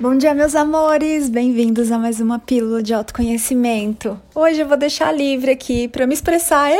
Bom dia, meus amores! Bem-vindos a mais uma pílula de autoconhecimento. Hoje eu vou deixar livre aqui para me expressar.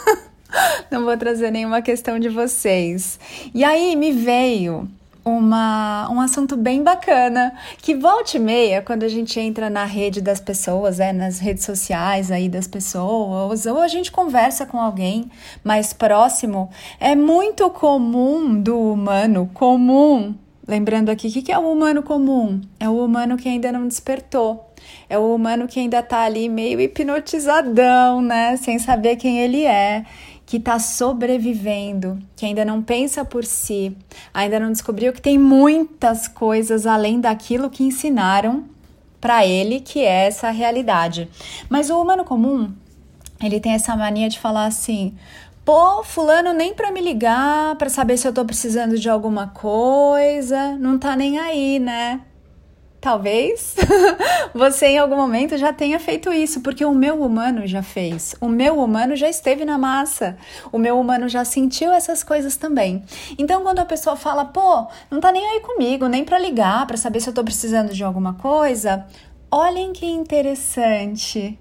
Não vou trazer nenhuma questão de vocês. E aí me veio uma, um assunto bem bacana que volta e meia, quando a gente entra na rede das pessoas, é, nas redes sociais aí das pessoas, ou a gente conversa com alguém mais próximo, é muito comum do humano comum Lembrando aqui, o que é o humano comum? É o humano que ainda não despertou. É o humano que ainda tá ali meio hipnotizadão, né? Sem saber quem ele é, que tá sobrevivendo, que ainda não pensa por si, ainda não descobriu que tem muitas coisas além daquilo que ensinaram para ele, que é essa realidade. Mas o humano comum, ele tem essa mania de falar assim: Pô, fulano nem para me ligar, para saber se eu tô precisando de alguma coisa, não tá nem aí, né? Talvez você em algum momento já tenha feito isso, porque o meu humano já fez. O meu humano já esteve na massa. O meu humano já sentiu essas coisas também. Então, quando a pessoa fala, pô, não tá nem aí comigo, nem para ligar, para saber se eu tô precisando de alguma coisa, olhem que interessante.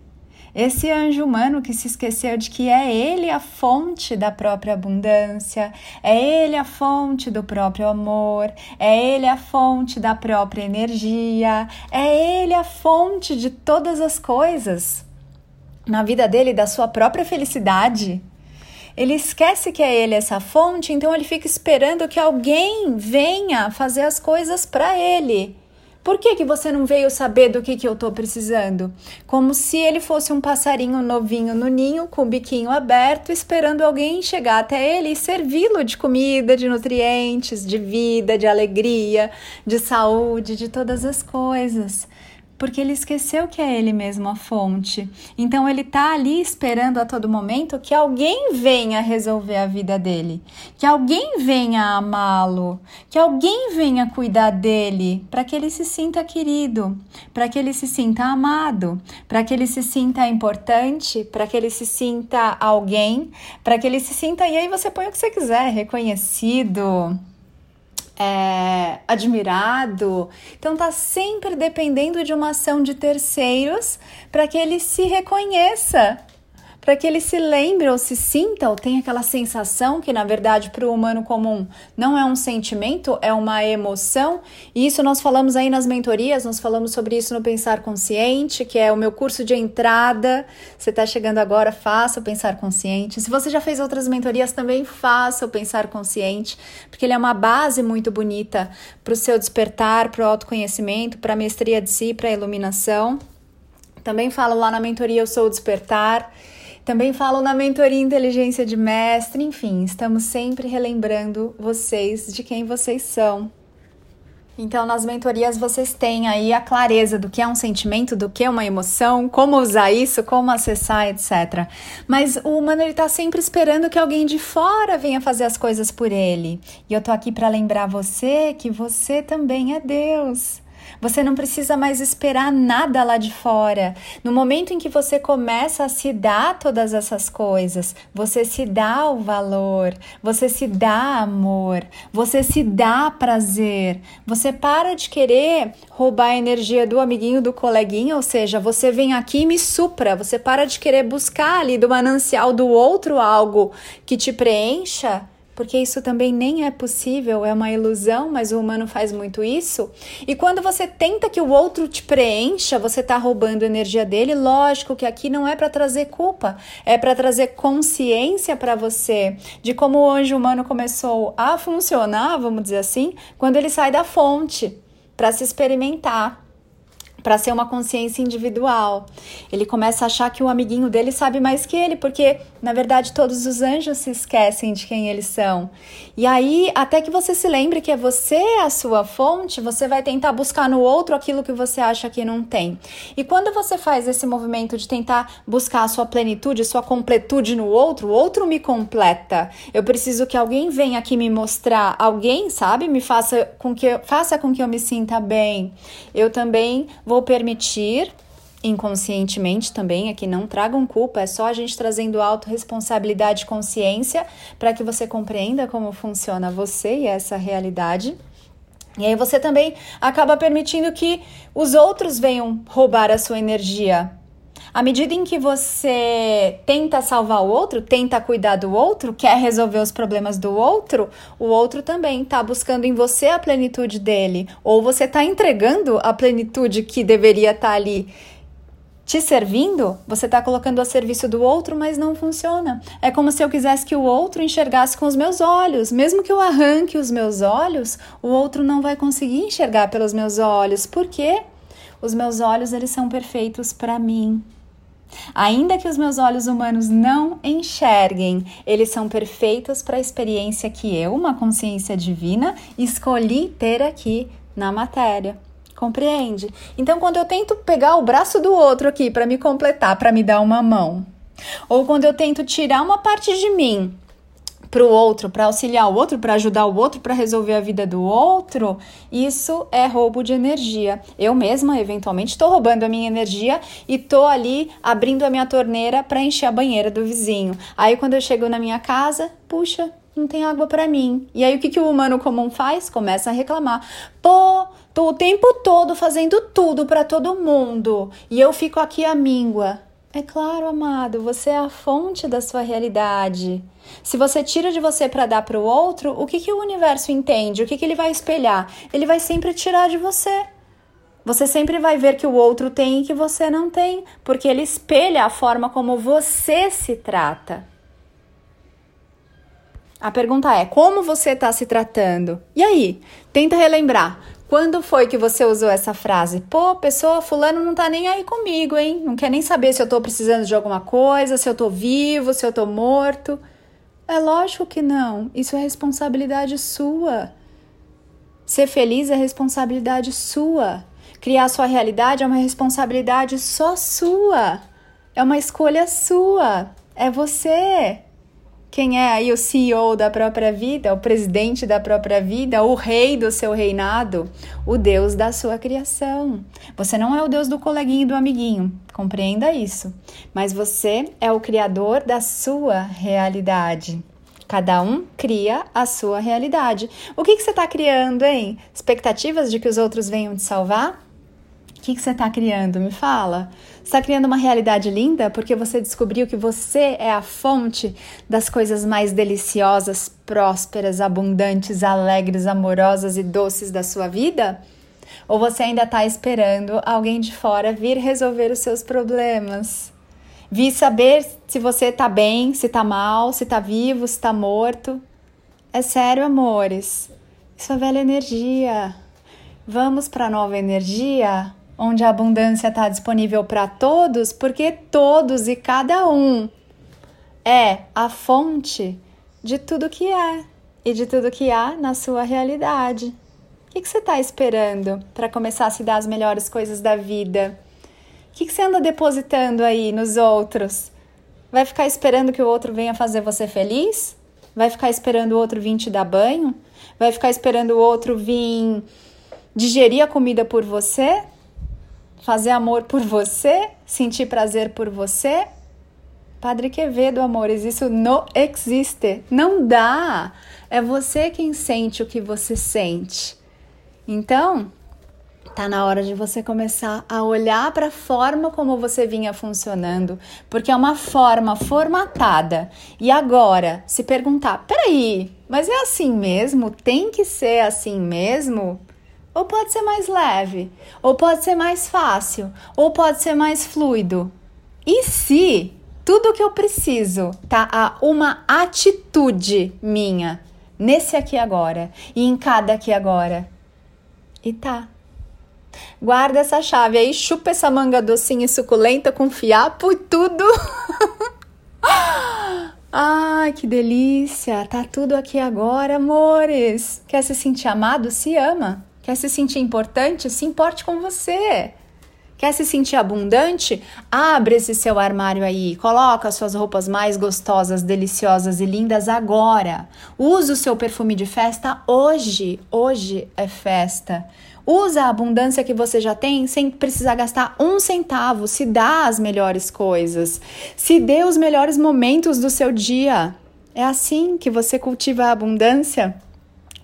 Esse anjo humano que se esqueceu de que é ele a fonte da própria abundância, é ele a fonte do próprio amor, é ele a fonte da própria energia, é ele a fonte de todas as coisas na vida dele, da sua própria felicidade. Ele esquece que é ele essa fonte, então ele fica esperando que alguém venha fazer as coisas para ele. Por que, que você não veio saber do que, que eu estou precisando? Como se ele fosse um passarinho novinho no ninho, com o biquinho aberto, esperando alguém chegar até ele e servi-lo de comida, de nutrientes, de vida, de alegria, de saúde, de todas as coisas porque ele esqueceu que é ele mesmo a fonte. Então ele está ali esperando a todo momento que alguém venha resolver a vida dele, que alguém venha amá-lo, que alguém venha cuidar dele, para que ele se sinta querido, para que ele se sinta amado, para que ele se sinta importante, para que ele se sinta alguém, para que ele se sinta e aí você põe o que você quiser, reconhecido, é, admirado. Então tá sempre dependendo de uma ação de terceiros para que ele se reconheça para que ele se lembre ou se sinta ou tenha aquela sensação que, na verdade, para o humano comum não é um sentimento, é uma emoção. E isso nós falamos aí nas mentorias, nós falamos sobre isso no Pensar Consciente, que é o meu curso de entrada. Você está chegando agora, faça o Pensar Consciente. Se você já fez outras mentorias, também faça o Pensar Consciente, porque ele é uma base muito bonita para o seu despertar, para o autoconhecimento, para a mestria de si, para a iluminação. Também falo lá na mentoria Eu Sou o Despertar. Também falo na mentoria Inteligência de Mestre, enfim, estamos sempre relembrando vocês de quem vocês são. Então, nas mentorias vocês têm aí a clareza do que é um sentimento, do que é uma emoção, como usar isso, como acessar, etc. Mas o humano ele tá sempre esperando que alguém de fora venha fazer as coisas por ele. E eu tô aqui para lembrar você que você também é Deus. Você não precisa mais esperar nada lá de fora. No momento em que você começa a se dar todas essas coisas, você se dá o valor, você se dá amor, você se dá prazer. Você para de querer roubar a energia do amiguinho, do coleguinha, ou seja, você vem aqui e me supra. Você para de querer buscar ali do manancial do outro algo que te preencha porque isso também nem é possível, é uma ilusão, mas o humano faz muito isso. E quando você tenta que o outro te preencha, você está roubando energia dele. Lógico que aqui não é para trazer culpa, é para trazer consciência para você de como o anjo humano começou a funcionar, vamos dizer assim, quando ele sai da fonte para se experimentar para ser uma consciência individual. Ele começa a achar que o amiguinho dele sabe mais que ele, porque na verdade todos os anjos se esquecem de quem eles são. E aí, até que você se lembre que é você a sua fonte, você vai tentar buscar no outro aquilo que você acha que não tem. E quando você faz esse movimento de tentar buscar a sua plenitude, sua completude no outro, o outro me completa. Eu preciso que alguém venha aqui me mostrar, alguém, sabe, me faça com que faça com que eu me sinta bem. Eu também vou vou permitir inconscientemente também, aqui não tragam culpa, é só a gente trazendo autorresponsabilidade e consciência para que você compreenda como funciona você e essa realidade. E aí você também acaba permitindo que os outros venham roubar a sua energia. À medida em que você tenta salvar o outro, tenta cuidar do outro, quer resolver os problemas do outro, o outro também está buscando em você a plenitude dele. Ou você está entregando a plenitude que deveria estar tá ali te servindo, você está colocando a serviço do outro, mas não funciona. É como se eu quisesse que o outro enxergasse com os meus olhos. Mesmo que eu arranque os meus olhos, o outro não vai conseguir enxergar pelos meus olhos. Por quê? Os meus olhos, eles são perfeitos para mim. Ainda que os meus olhos humanos não enxerguem, eles são perfeitos para a experiência que eu, uma consciência divina, escolhi ter aqui na matéria. Compreende? Então, quando eu tento pegar o braço do outro aqui para me completar, para me dar uma mão, ou quando eu tento tirar uma parte de mim para o outro, para auxiliar o outro, para ajudar o outro, para resolver a vida do outro, isso é roubo de energia. Eu mesma, eventualmente, estou roubando a minha energia e estou ali abrindo a minha torneira para encher a banheira do vizinho. Aí, quando eu chego na minha casa, puxa, não tem água para mim. E aí, o que, que o humano comum faz? Começa a reclamar. Pô, tô o tempo todo fazendo tudo para todo mundo e eu fico aqui à míngua. É claro, amado, você é a fonte da sua realidade. Se você tira de você para dar para o outro, o que, que o universo entende? O que, que ele vai espelhar? Ele vai sempre tirar de você. Você sempre vai ver que o outro tem e que você não tem, porque ele espelha a forma como você se trata. A pergunta é: como você está se tratando? E aí? Tenta relembrar. Quando foi que você usou essa frase? Pô, pessoa, fulano não tá nem aí comigo, hein? Não quer nem saber se eu tô precisando de alguma coisa, se eu tô vivo, se eu tô morto. É lógico que não. Isso é responsabilidade sua. Ser feliz é responsabilidade sua. Criar sua realidade é uma responsabilidade só sua. É uma escolha sua. É você. Quem é aí o CEO da própria vida, o presidente da própria vida, o rei do seu reinado, o Deus da sua criação. Você não é o Deus do coleguinho e do amiguinho, compreenda isso. Mas você é o criador da sua realidade. Cada um cria a sua realidade. O que, que você está criando, hein? Expectativas de que os outros venham te salvar? Que, que você está criando? Me fala. Está criando uma realidade linda porque você descobriu que você é a fonte das coisas mais deliciosas, prósperas, abundantes, alegres, amorosas e doces da sua vida? Ou você ainda está esperando alguém de fora vir resolver os seus problemas? Vir saber se você está bem, se está mal, se está vivo, se está morto? É sério, amores. Isso é velha energia. Vamos para a nova energia? Onde a abundância está disponível para todos, porque todos e cada um é a fonte de tudo que é e de tudo que há na sua realidade. O que, que você está esperando para começar a se dar as melhores coisas da vida? O que, que você anda depositando aí nos outros? Vai ficar esperando que o outro venha fazer você feliz? Vai ficar esperando o outro vir te dar banho? Vai ficar esperando o outro vir digerir a comida por você? Fazer amor por você, sentir prazer por você. Padre Quevedo, amores, isso não existe. Não dá. É você quem sente o que você sente. Então, tá na hora de você começar a olhar para a forma como você vinha funcionando, porque é uma forma formatada. E agora, se perguntar: peraí, mas é assim mesmo? Tem que ser assim mesmo? Ou pode ser mais leve, ou pode ser mais fácil, ou pode ser mais fluido. E se tudo que eu preciso tá a uma atitude minha nesse aqui agora e em cada aqui agora? E tá. Guarda essa chave aí, chupa essa manga docinha e suculenta com fiapo e tudo. Ai, que delícia! Tá tudo aqui agora, amores. Quer se sentir amado? Se ama. Quer se sentir importante? Se importe com você. Quer se sentir abundante? Abre esse seu armário aí, coloca as suas roupas mais gostosas, deliciosas e lindas agora. Use o seu perfume de festa hoje. Hoje é festa. Usa a abundância que você já tem sem precisar gastar um centavo. Se dá as melhores coisas. Se dê os melhores momentos do seu dia. É assim que você cultiva a abundância.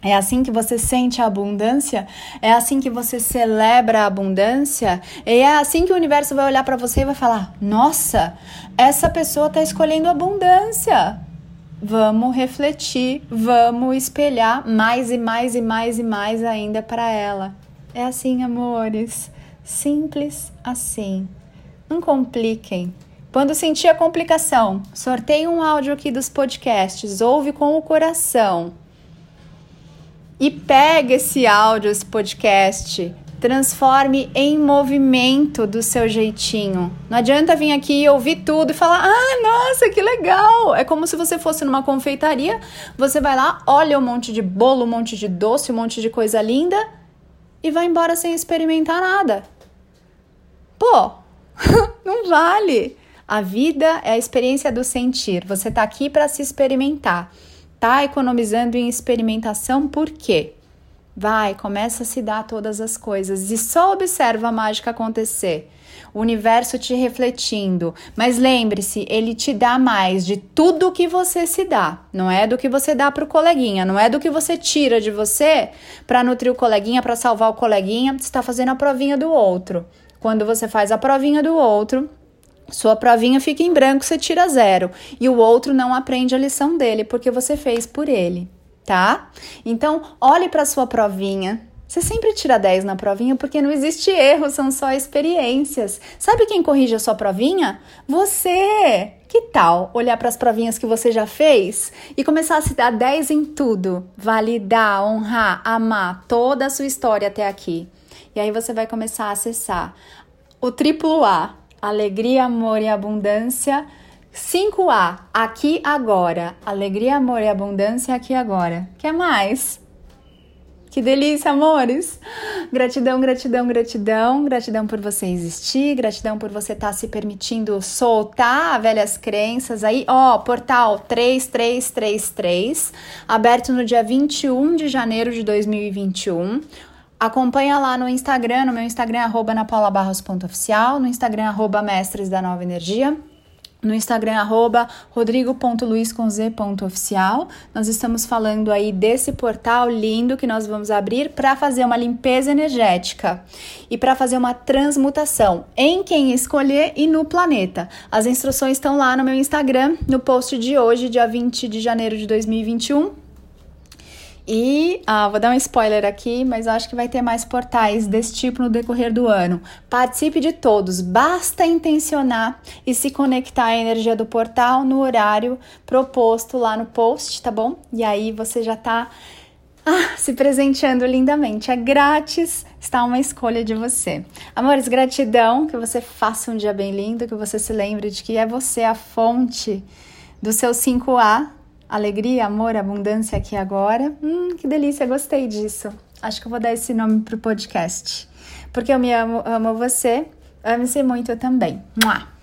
É assim que você sente a abundância? É assim que você celebra a abundância? E é assim que o universo vai olhar para você e vai falar: "Nossa, essa pessoa está escolhendo abundância". Vamos refletir, vamos espelhar mais e mais e mais e mais ainda para ela. É assim, amores. Simples assim. Não compliquem. Quando sentir a complicação, sorteie um áudio aqui dos podcasts, ouve com o coração e pega esse áudio, esse podcast, transforme em movimento do seu jeitinho. Não adianta vir aqui ouvir tudo e falar: "Ah, nossa, que legal". É como se você fosse numa confeitaria, você vai lá, olha um monte de bolo, um monte de doce, um monte de coisa linda e vai embora sem experimentar nada. Pô, não vale. A vida é a experiência do sentir. Você está aqui para se experimentar tá economizando em experimentação, por quê? Vai, começa a se dar todas as coisas e só observa a mágica acontecer. O universo te refletindo. Mas lembre-se, ele te dá mais de tudo que você se dá. Não é do que você dá para o coleguinha, não é do que você tira de você para nutrir o coleguinha, para salvar o coleguinha. Você está fazendo a provinha do outro. Quando você faz a provinha do outro, sua provinha fica em branco, você tira zero. E o outro não aprende a lição dele, porque você fez por ele, tá? Então, olhe para sua provinha. Você sempre tira 10 na provinha porque não existe erro, são só experiências. Sabe quem corrige a sua provinha? Você! Que tal olhar para as provinhas que você já fez e começar a se dar 10 em tudo? Validar, honrar, amar toda a sua história até aqui. E aí você vai começar a acessar o triplo A, alegria, amor e abundância. 5A, aqui agora. Alegria, amor e abundância aqui agora. Quer mais? Que delícia, amores! Gratidão, gratidão, gratidão. Gratidão por você existir, gratidão por você estar tá se permitindo soltar velhas crenças aí. Ó, portal 3333, aberto no dia 21 de janeiro de 2021. Acompanha lá no Instagram, no meu Instagram, arroba napaulabarros.oficial, no Instagram, arroba mestres da nova energia, no Instagram, arroba rodrigo.luiz.oficial. Nós estamos falando aí desse portal lindo que nós vamos abrir para fazer uma limpeza energética e para fazer uma transmutação em quem escolher e no planeta. As instruções estão lá no meu Instagram, no post de hoje, dia 20 de janeiro de 2021. E ah, vou dar um spoiler aqui, mas acho que vai ter mais portais desse tipo no decorrer do ano. Participe de todos, basta intencionar e se conectar à energia do portal no horário proposto lá no post, tá bom? E aí você já tá ah, se presenteando lindamente. É grátis, está uma escolha de você. Amores, gratidão, que você faça um dia bem lindo, que você se lembre de que é você a fonte do seu 5A alegria, amor, abundância aqui agora. Hum, que delícia, gostei disso. Acho que eu vou dar esse nome pro podcast. Porque eu me amo, amo você, ame-se muito também. Mua!